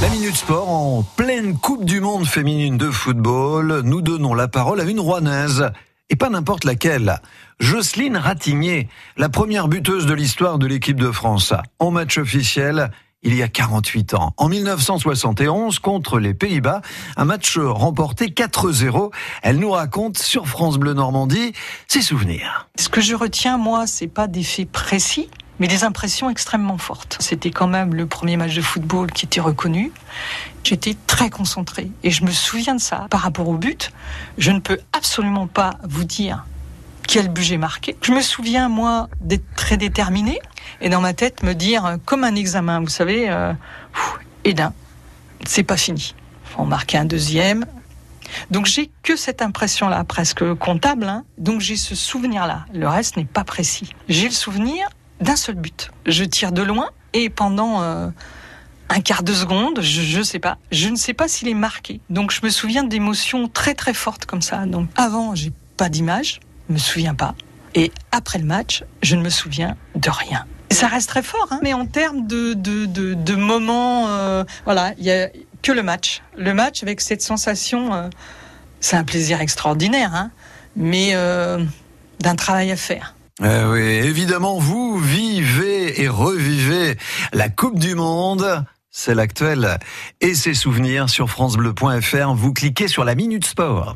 La Minute Sport en pleine Coupe du Monde féminine de football. Nous donnons la parole à une Rouennaise. Et pas n'importe laquelle. Jocelyne Ratigné, la première buteuse de l'histoire de l'équipe de France. En match officiel, il y a 48 ans. En 1971, contre les Pays-Bas, un match remporté 4-0. Elle nous raconte sur France Bleu Normandie ses souvenirs. Ce que je retiens, moi, c'est pas des faits précis, mais des impressions extrêmement fortes. C'était quand même le premier match de football qui était reconnu. J'étais très concentrée et je me souviens de ça. Par rapport au but, je ne peux absolument pas vous dire quel but j'ai marqué. Je me souviens, moi, d'être très déterminée et dans ma tête me dire, comme un examen, vous savez, euh, et d'un, c'est pas fini. On marquait un deuxième. Donc j'ai que cette impression-là, presque comptable. Hein. Donc j'ai ce souvenir-là. Le reste n'est pas précis. J'ai le souvenir d'un seul but. Je tire de loin et pendant euh, un quart de seconde, je, ne sais pas, je ne sais pas s'il est marqué. Donc je me souviens d'émotions très très fortes comme ça. Donc avant, j'ai pas d'image, me souviens pas. Et après le match, je ne me souviens de rien. ça reste très fort, hein. mais en termes de, de, de, moments, euh, voilà, il y a que le match. Le match avec cette sensation, euh, c'est un plaisir extraordinaire, hein, mais d'un travail à faire. Eh oui, évidemment, vous vivez et revivez la Coupe du Monde. C'est l'actuel et ses souvenirs sur francebleu.fr. Vous cliquez sur la Minute Sport.